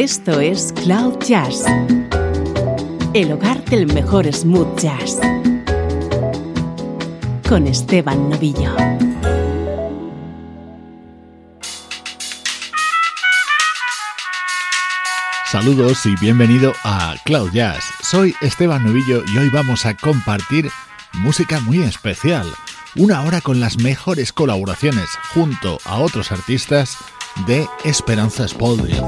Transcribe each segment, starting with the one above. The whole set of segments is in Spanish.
Esto es Cloud Jazz, el hogar del mejor smooth jazz, con Esteban Novillo. Saludos y bienvenido a Cloud Jazz. Soy Esteban Novillo y hoy vamos a compartir música muy especial. Una hora con las mejores colaboraciones junto a otros artistas de Esperanza Spalding.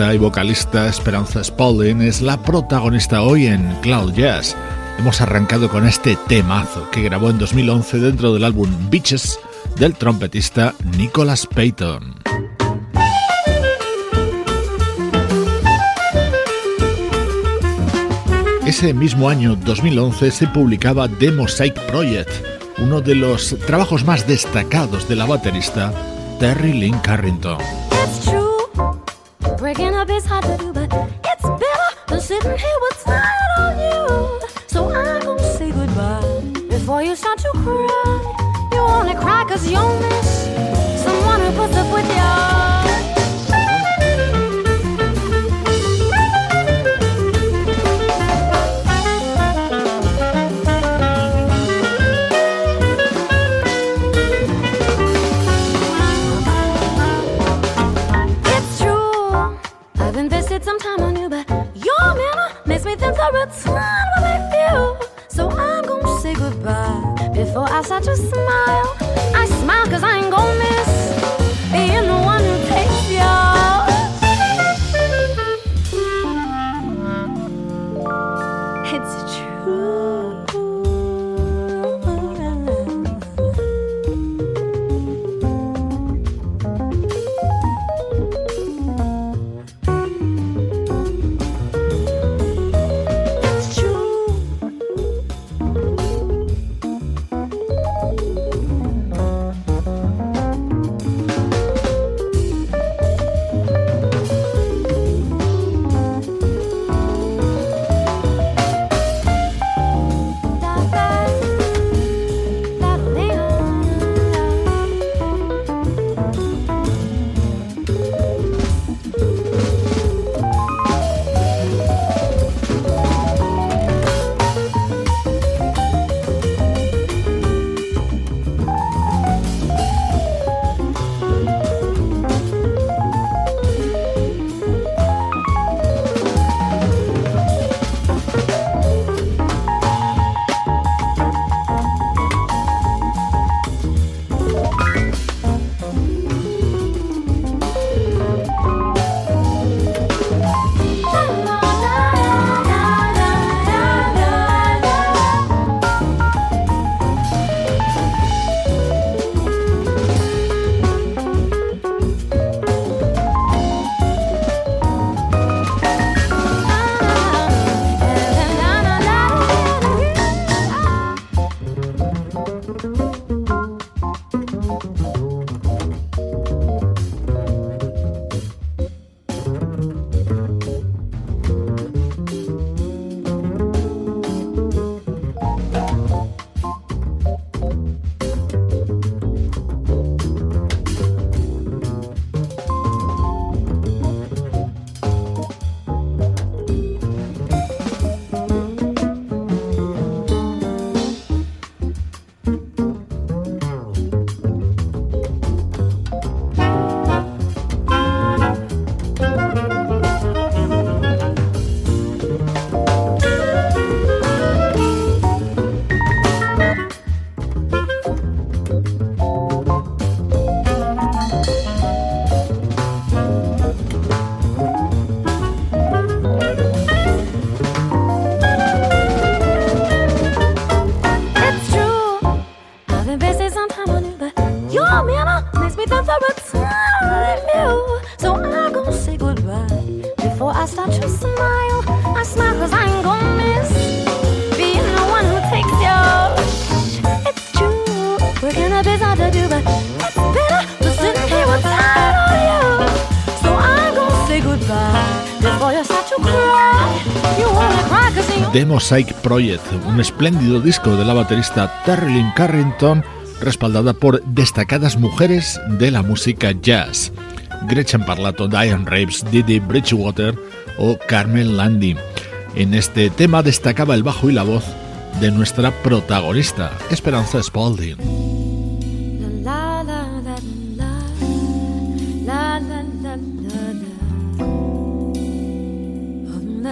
Y vocalista Esperanza Spalding es la protagonista hoy en Cloud Jazz. Hemos arrancado con este temazo que grabó en 2011 dentro del álbum Beaches del trompetista Nicholas Payton. Ese mismo año 2011 se publicaba The Mosaic Project, uno de los trabajos más destacados de la baterista Terry Lynn Carrington. Hard to do, but it's better than sitting here with time on you. So I'm gonna say goodbye before you start to cry. You only cry cause you'll miss someone who puts up with you. such a smile. The Mosaic Project, un espléndido disco de la baterista Terry Carrington, respaldada por destacadas mujeres de la música jazz. Gretchen Parlato, Diane Reeves, Didi Bridgewater o Carmen Landy. En este tema destacaba el bajo y la voz de nuestra protagonista, Esperanza Spalding.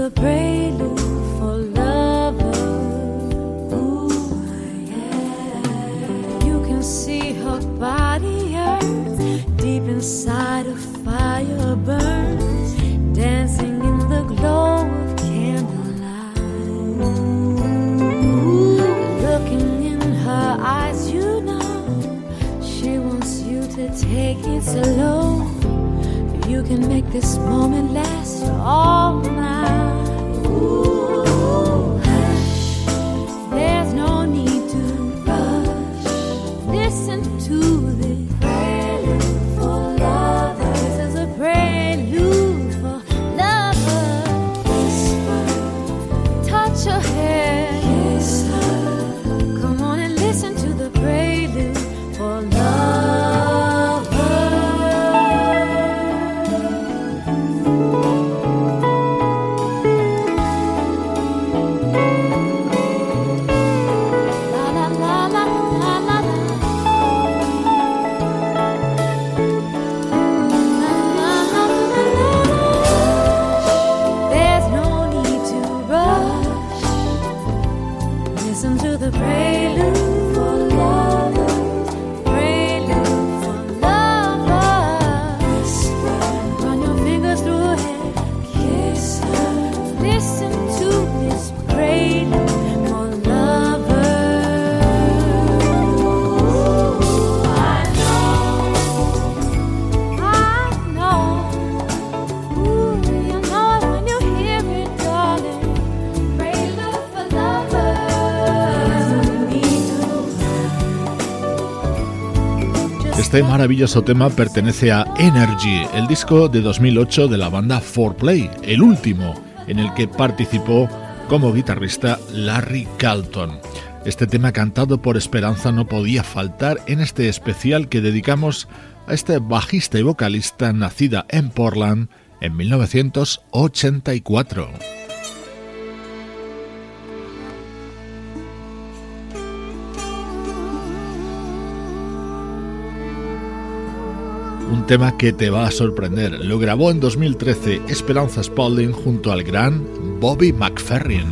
the prelude for lovers. You can see her body hurts deep inside a fire burns, dancing in the glow of candlelight. Looking in her eyes, you know she wants you to take it slow you can make this moment last all night. Ooh. Este maravilloso tema pertenece a Energy, el disco de 2008 de la banda 4Play, el último en el que participó como guitarrista Larry Calton. Este tema cantado por Esperanza no podía faltar en este especial que dedicamos a este bajista y vocalista nacida en Portland en 1984. Tema que te va a sorprender. Lo grabó en 2013 Esperanza Spalding junto al gran Bobby McFerrin.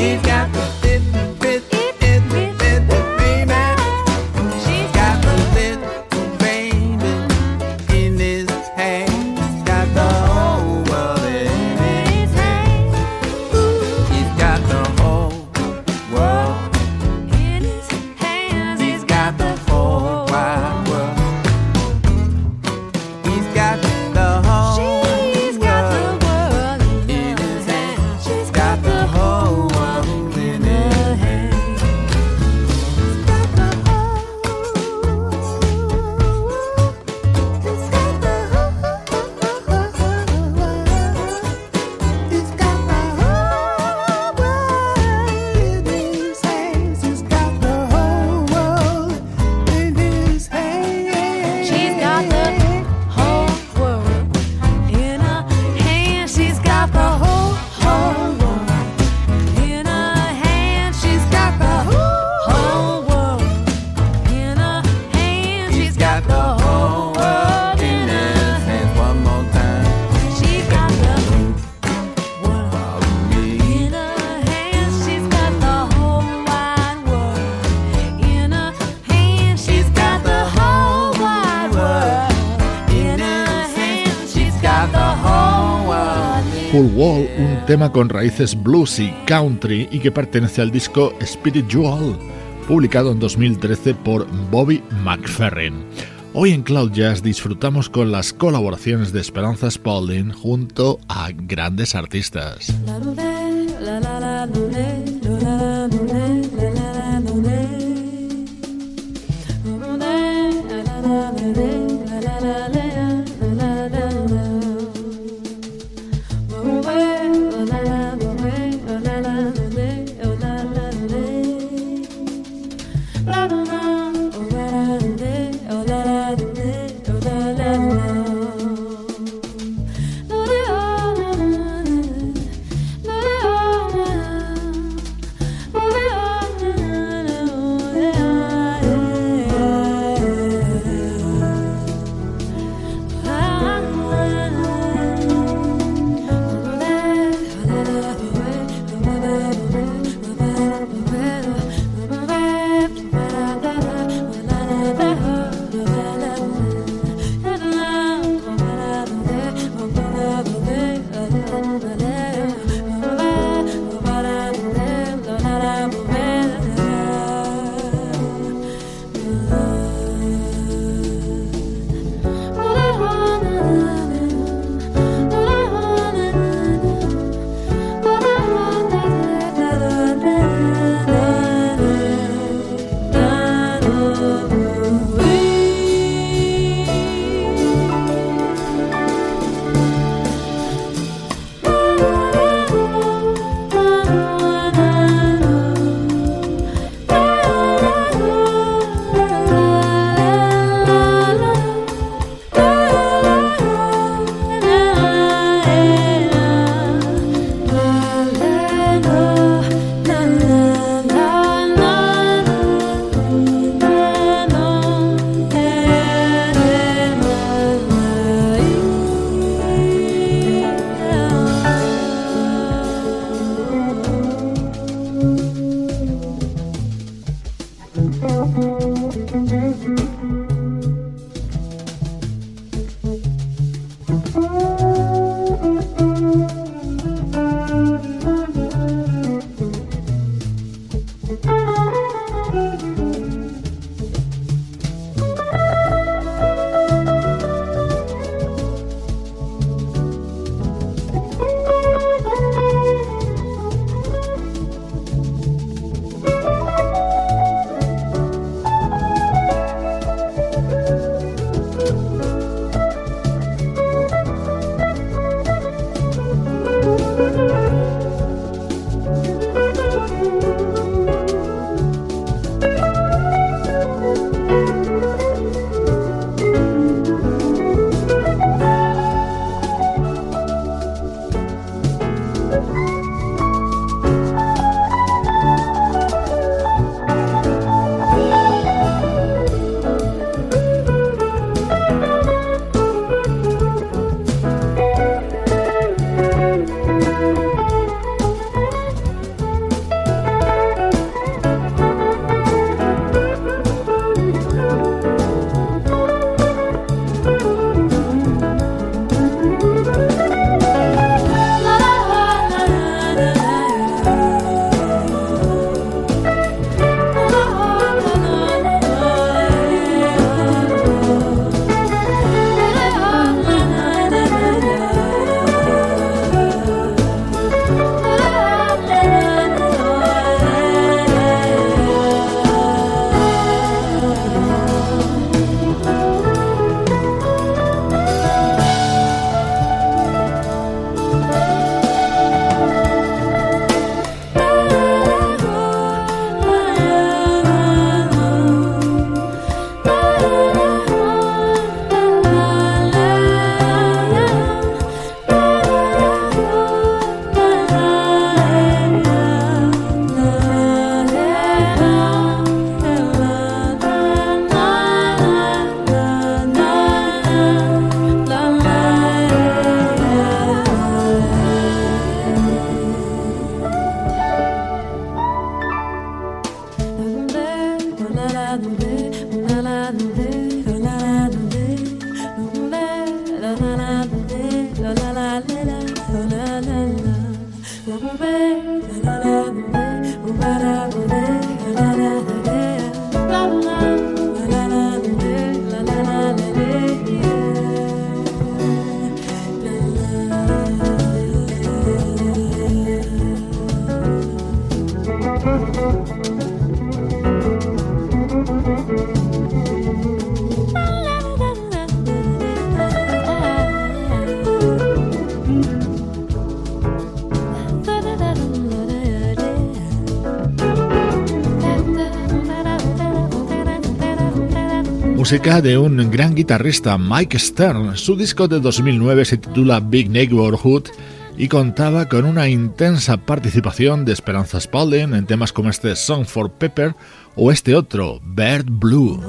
You've got Wall, un tema con raíces blues y country y que pertenece al disco Spiritual, publicado en 2013 por Bobby McFerrin. Hoy en Cloud Jazz disfrutamos con las colaboraciones de Esperanza Spalding junto a grandes artistas. Música de un gran guitarrista, Mike Stern. Su disco de 2009 se titula Big Neighborhood y contaba con una intensa participación de Esperanza Spalding en temas como este Song for Pepper o este otro, Bird Blue.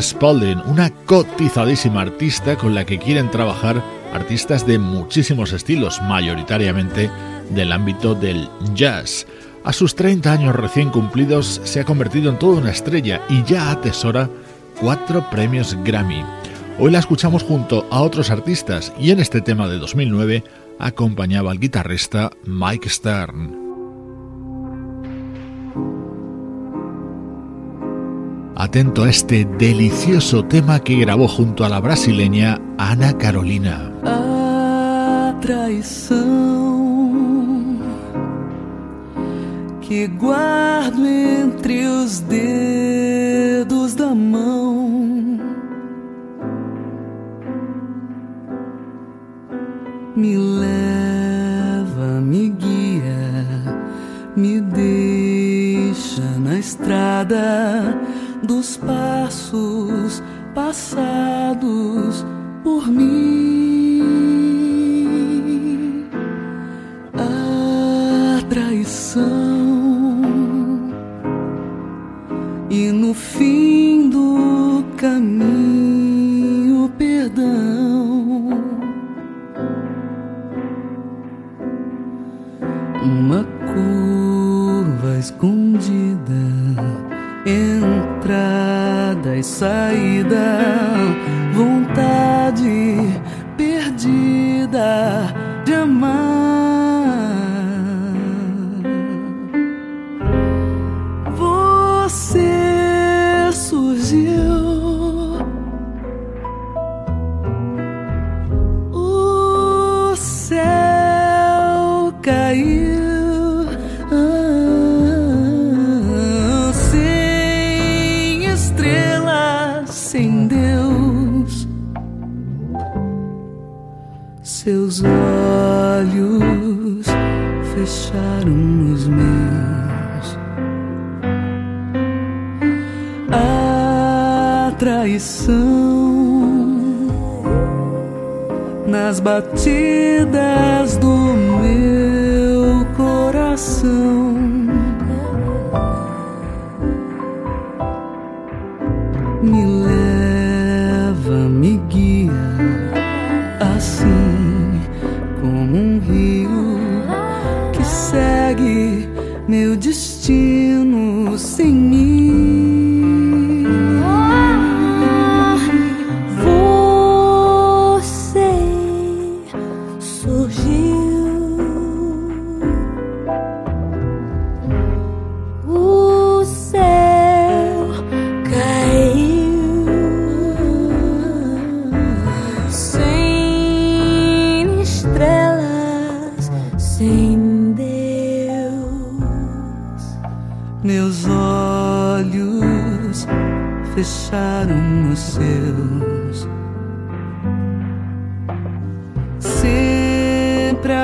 Spalding, una cotizadísima artista con la que quieren trabajar artistas de muchísimos estilos, mayoritariamente del ámbito del jazz. A sus 30 años recién cumplidos se ha convertido en toda una estrella y ya atesora cuatro premios Grammy. Hoy la escuchamos junto a otros artistas y en este tema de 2009 acompañaba al guitarrista Mike Stern. Atento a este delicioso tema que grabó junto a la brasileña Ana Carolina. A traição que guardo entre os dedos da mão me leva, me guia, me deixa na estrada dos passos passados por mim. A traição e no fim do caminho, saída, vontade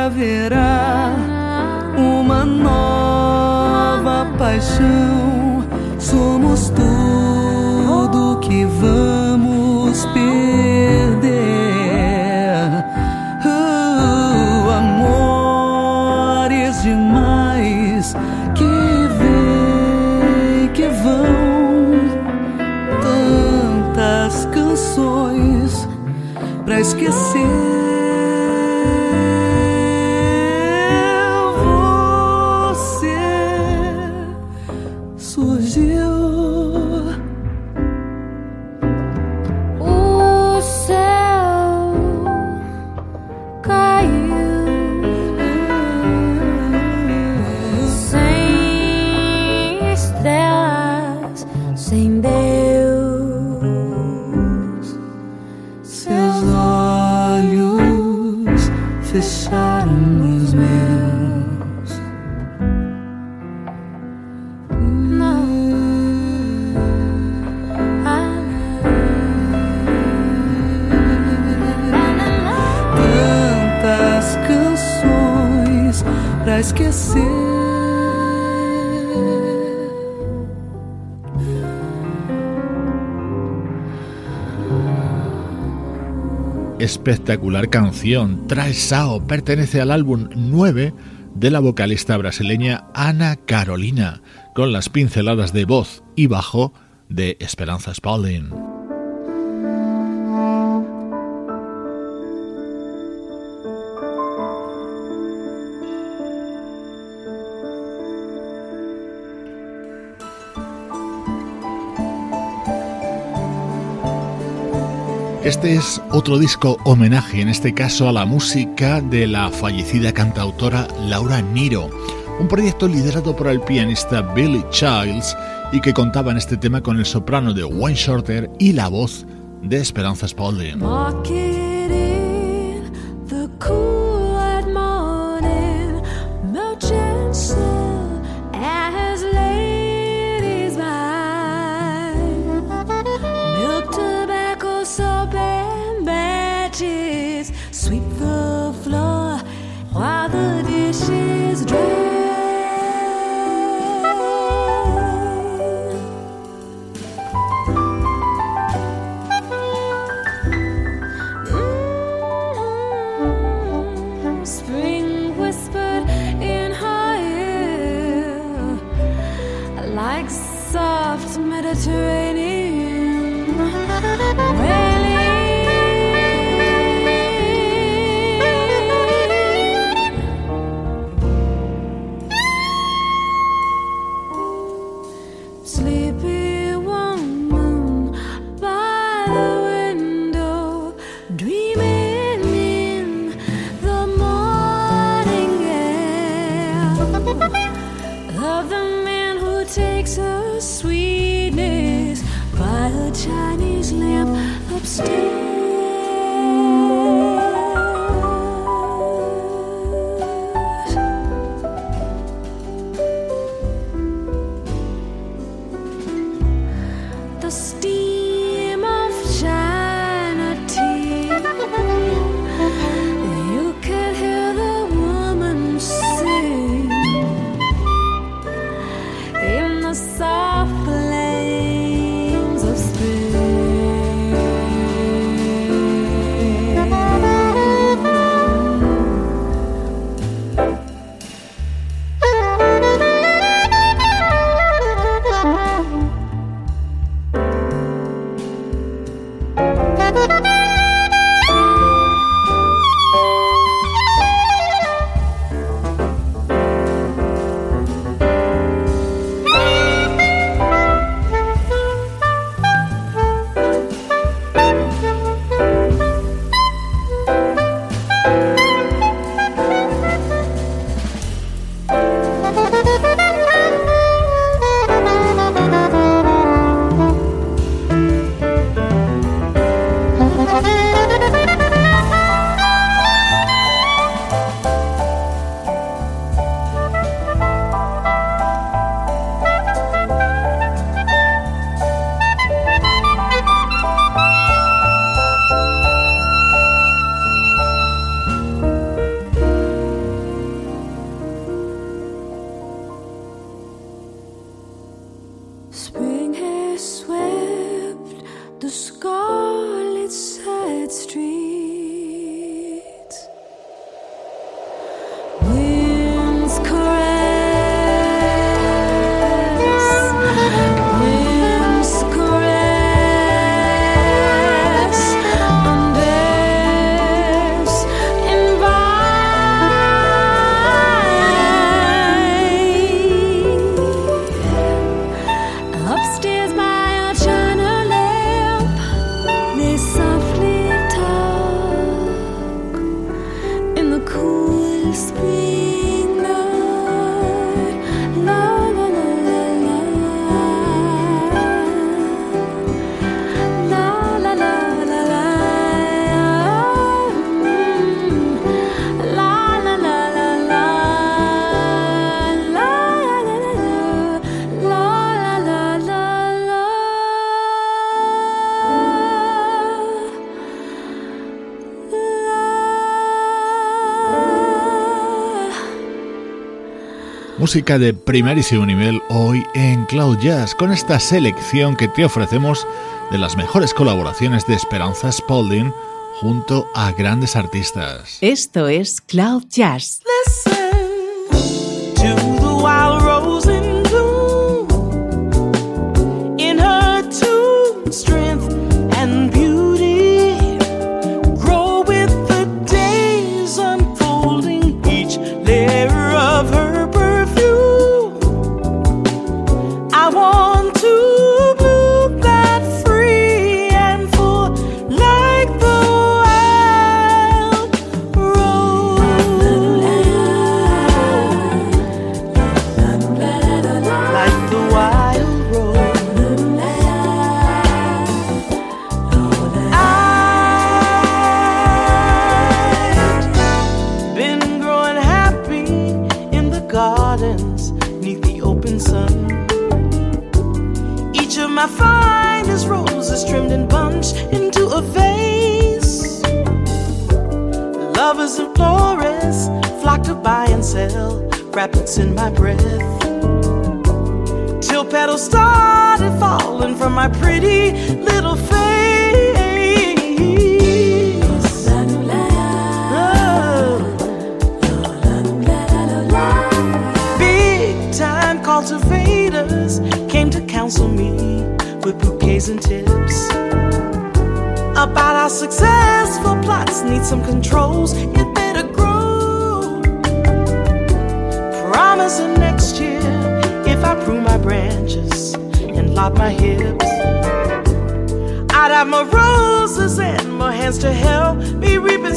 haverá uma nova paixão. Somos tudo que vamos perder. Oh, amores demais que vêm, que vão. Tantas canções pra esquecer. Espectacular canción, Trae Sao, pertenece al álbum 9 de la vocalista brasileña Ana Carolina, con las pinceladas de voz y bajo de Esperanza Spalding. Este es otro disco homenaje, en este caso a la música de la fallecida cantautora Laura Niro, un proyecto liderado por el pianista Billy Childs y que contaba en este tema con el soprano de Wayne Shorter y la voz de Esperanza Spalding. Música de primerísimo nivel hoy en Cloud Jazz con esta selección que te ofrecemos de las mejores colaboraciones de Esperanza Spalding junto a grandes artistas. Esto es Cloud Jazz. In my breath. Till petals started falling from my pretty little face. Oh. Big time cultivators came to counsel me with bouquets and tips about how successful plots need some controls. And lock my hips, I'd have more roses and my hands to help me reap and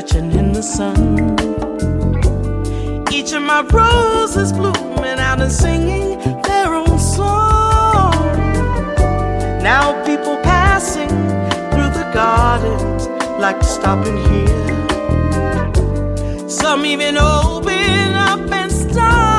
stretching in the sun. Each of my roses blooming out and singing their own song. Now people passing through the gardens like stopping here. Some even open up and stop.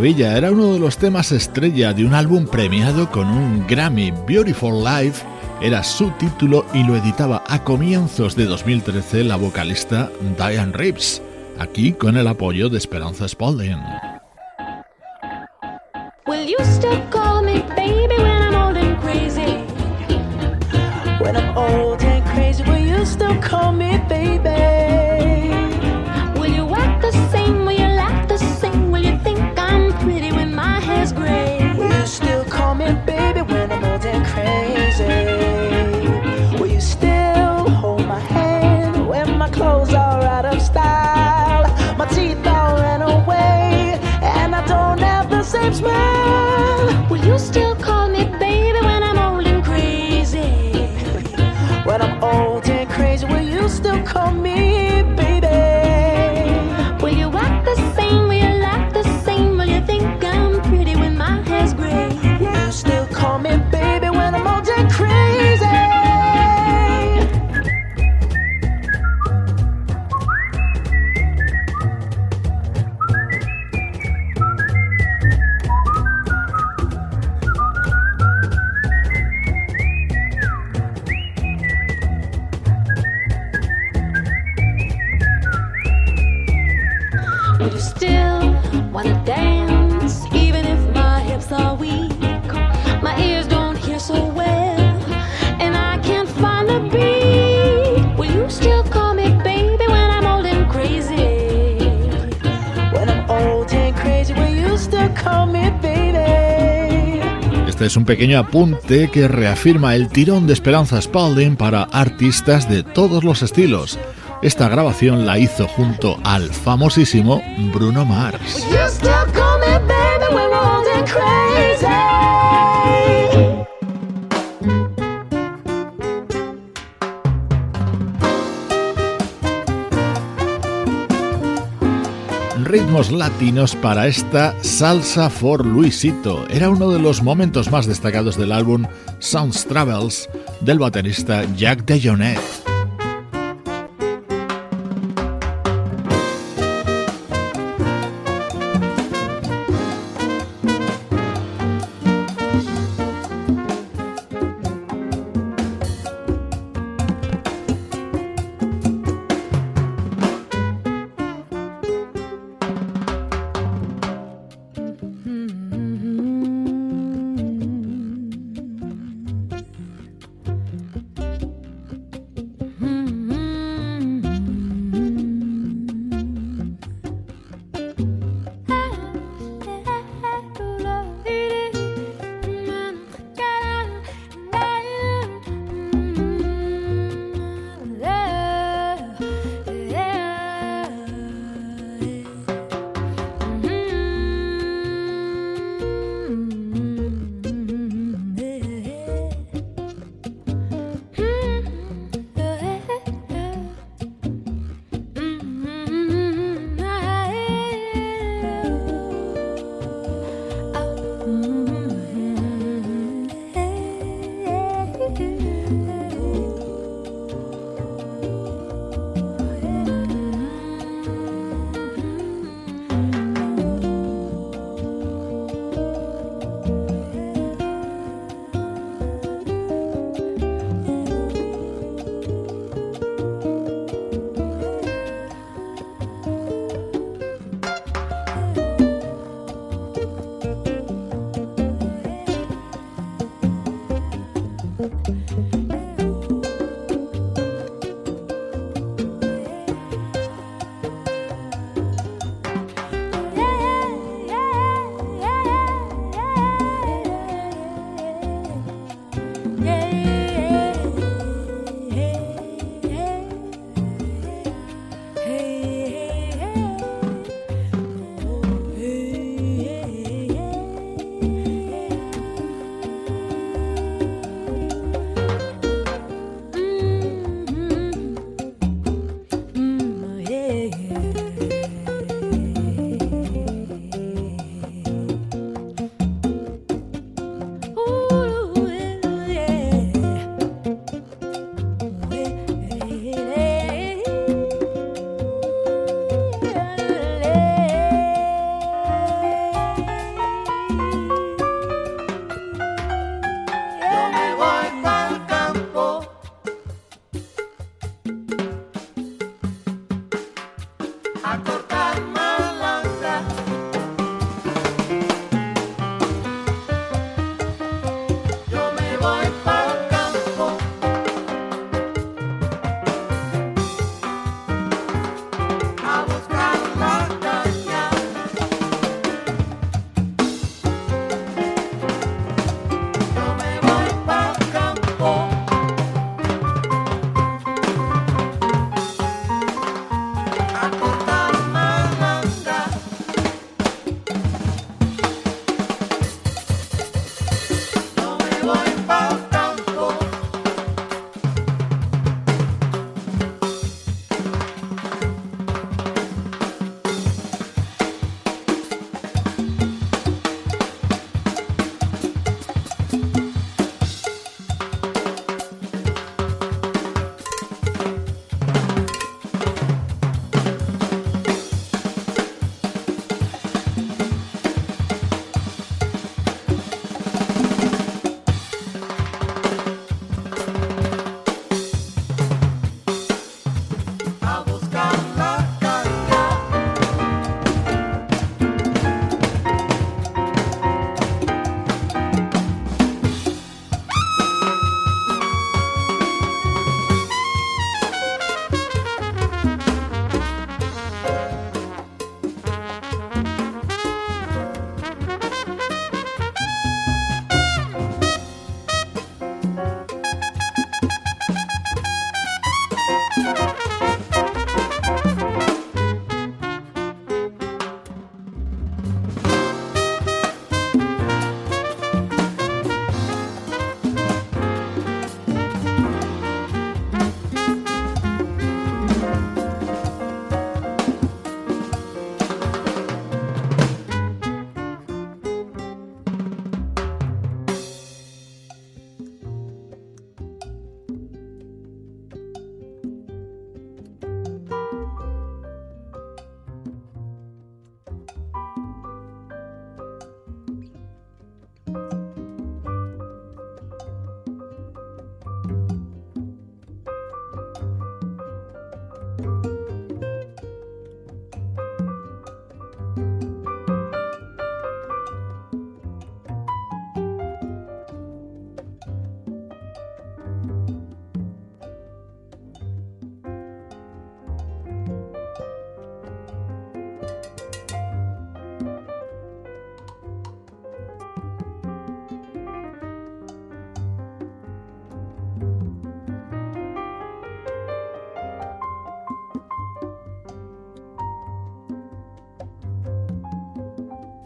maravilla, era uno de los temas estrella de un álbum premiado con un Grammy. Beautiful Life era su título y lo editaba a comienzos de 2013 la vocalista Diane Reeves, aquí con el apoyo de Esperanza Spalding. still call me. pequeño apunte que reafirma el tirón de Esperanza Spalding para artistas de todos los estilos. Esta grabación la hizo junto al famosísimo Bruno Mars. ritmos latinos para esta Salsa for Luisito. Era uno de los momentos más destacados del álbum Sounds Travels del baterista Jack DeJohnette.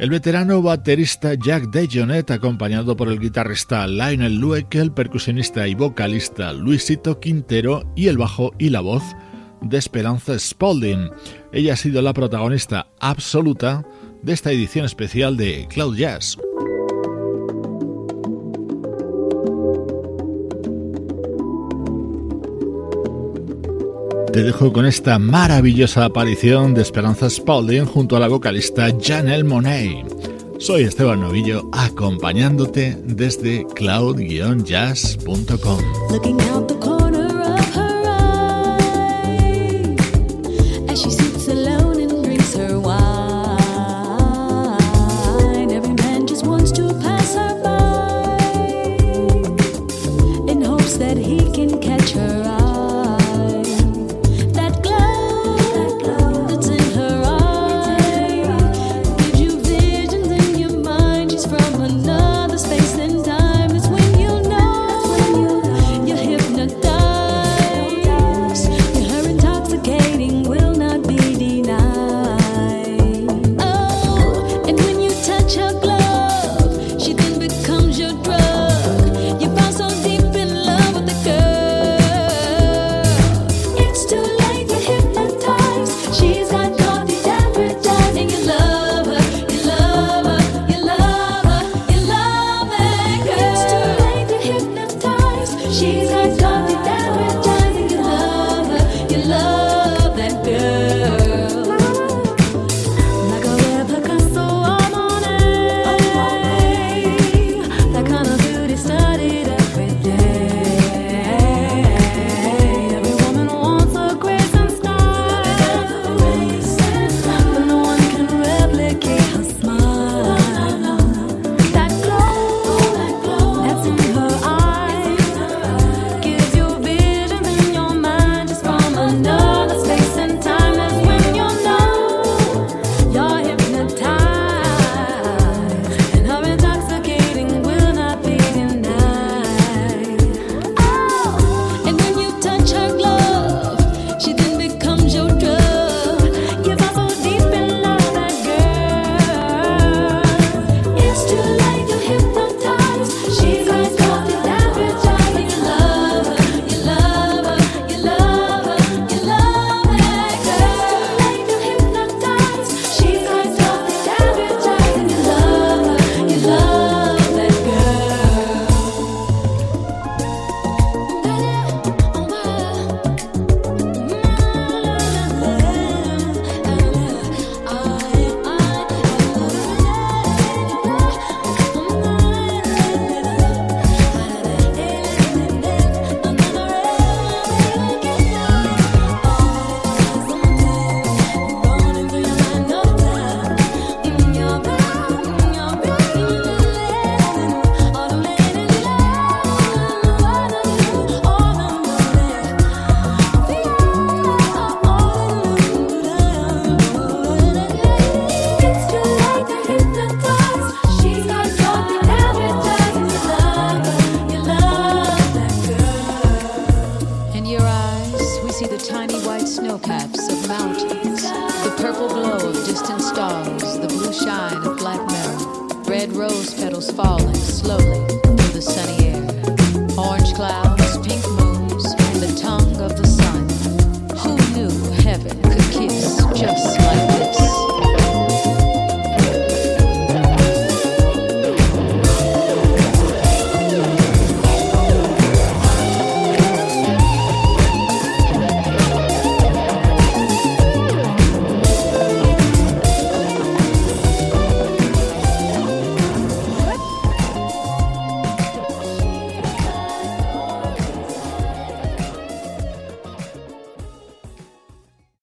El veterano baterista Jack DeJohnette, acompañado por el guitarrista Lionel Lueck, el percusionista y vocalista Luisito Quintero y el bajo y la voz de Esperanza Spalding. Ella ha sido la protagonista absoluta de esta edición especial de Cloud Jazz. Te dejo con esta maravillosa aparición de Esperanza Spalding junto a la vocalista Janelle Monet. Soy Esteban Novillo acompañándote desde cloud-jazz.com.